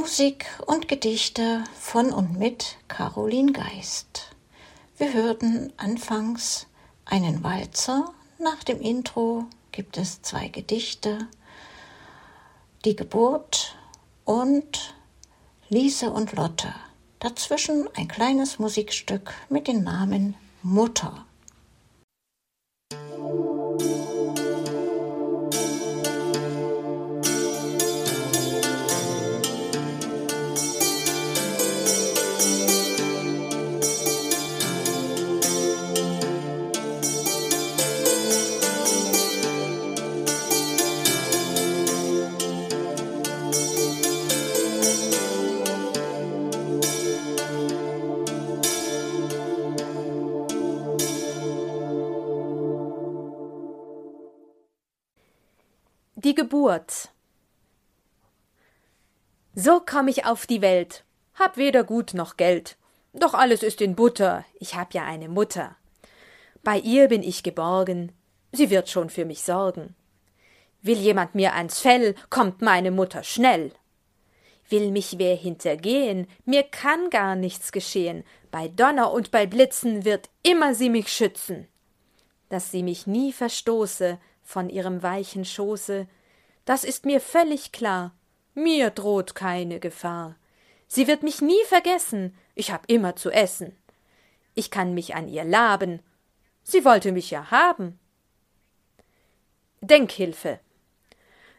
Musik und Gedichte von und mit Caroline Geist. Wir hörten anfangs einen Walzer, nach dem Intro gibt es zwei Gedichte, die Geburt und Lise und Lotte. Dazwischen ein kleines Musikstück mit dem Namen Mutter. Die Geburt. So komm ich auf die Welt, hab weder Gut noch Geld, doch alles ist in Butter, ich hab ja eine Mutter. Bei ihr bin ich geborgen, sie wird schon für mich sorgen. Will jemand mir ans Fell, kommt meine Mutter schnell. Will mich wer hintergehen, mir kann gar nichts geschehen, bei Donner und bei Blitzen wird immer sie mich schützen. Dass sie mich nie verstoße, von ihrem weichen Schoße, das ist mir völlig klar. Mir droht keine Gefahr. Sie wird mich nie vergessen, ich hab immer zu essen. Ich kann mich an ihr laben, sie wollte mich ja haben. Denkhilfe.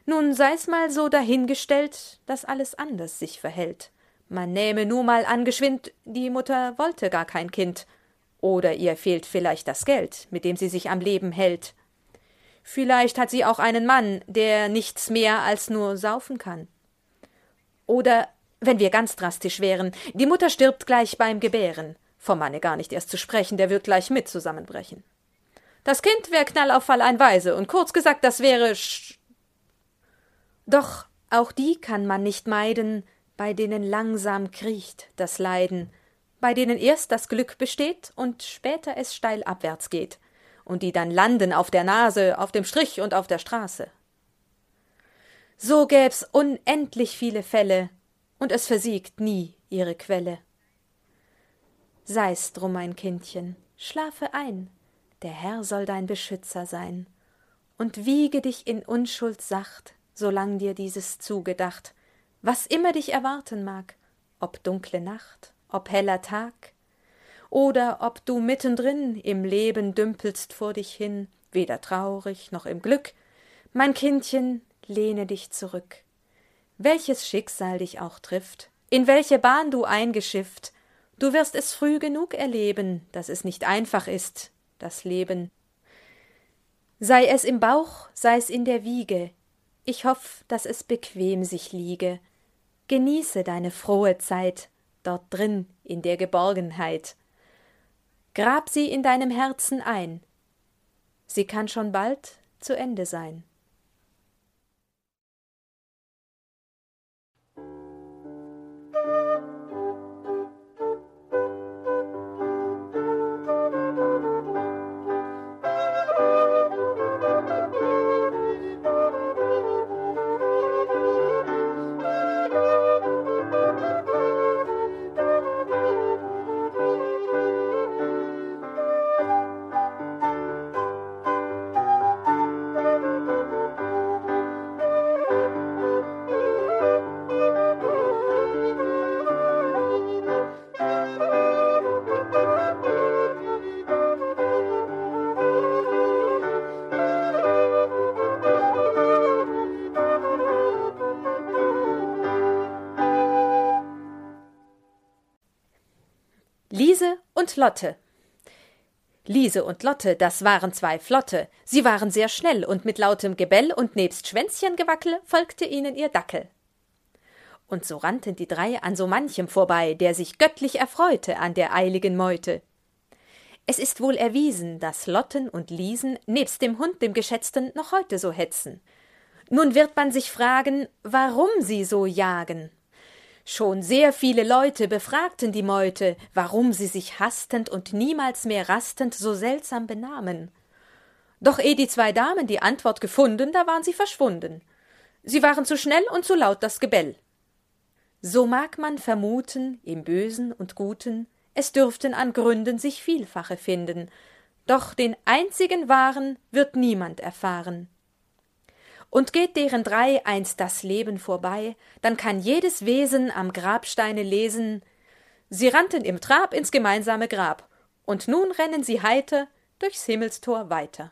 Nun sei's mal so dahingestellt, dass alles anders sich verhält. Man nähme nur mal an geschwind, die Mutter wollte gar kein Kind. Oder ihr fehlt vielleicht das Geld, mit dem sie sich am Leben hält. Vielleicht hat sie auch einen Mann, der nichts mehr als nur saufen kann. Oder, wenn wir ganz drastisch wären, die Mutter stirbt gleich beim Gebären. Vom Manne gar nicht erst zu sprechen, der wird gleich mit zusammenbrechen. Das Kind wär Knallauffall ein Weise, und kurz gesagt, das wäre sch Doch auch die kann man nicht meiden, bei denen langsam kriecht das Leiden, bei denen erst das Glück besteht und später es steil abwärts geht und die dann landen auf der Nase, auf dem Strich und auf der Straße. So gäb's unendlich viele Fälle, und es versiegt nie ihre Quelle. Sei's drum, mein Kindchen, schlafe ein, der Herr soll dein Beschützer sein, und wiege dich in Unschuld sacht, solang dir dieses zugedacht, was immer dich erwarten mag, ob dunkle Nacht, ob heller Tag, oder ob du mittendrin im Leben dümpelst vor dich hin, weder traurig noch im Glück, mein Kindchen, lehne dich zurück. Welches Schicksal dich auch trifft, in welche Bahn du eingeschifft, du wirst es früh genug erleben, dass es nicht einfach ist, das Leben. Sei es im Bauch, sei's in der Wiege, ich hoff, dass es bequem sich liege. Genieße deine frohe Zeit dort drin in der Geborgenheit. Grab sie in deinem Herzen ein. Sie kann schon bald zu Ende sein. Liese und Lotte. Liese und Lotte, das waren zwei Flotte. Sie waren sehr schnell und mit lautem Gebell und nebst Schwänzchengewackel folgte ihnen ihr Dackel. Und so rannten die drei an so manchem vorbei, der sich göttlich erfreute an der eiligen Meute. Es ist wohl erwiesen, dass Lotten und Liesen nebst dem Hund, dem Geschätzten, noch heute so hetzen. Nun wird man sich fragen, warum sie so jagen. Schon sehr viele Leute befragten die Meute, warum sie sich hastend und niemals mehr rastend so seltsam benahmen. Doch eh die zwei Damen die Antwort gefunden, da waren sie verschwunden. Sie waren zu schnell und zu laut das Gebell. So mag man vermuten, im Bösen und Guten, es dürften an Gründen sich vielfache finden, doch den einzigen wahren wird niemand erfahren. Und geht deren drei einst das Leben vorbei, dann kann jedes Wesen am Grabsteine lesen, sie rannten im Trab ins gemeinsame Grab, und nun rennen sie heiter durchs Himmelstor weiter.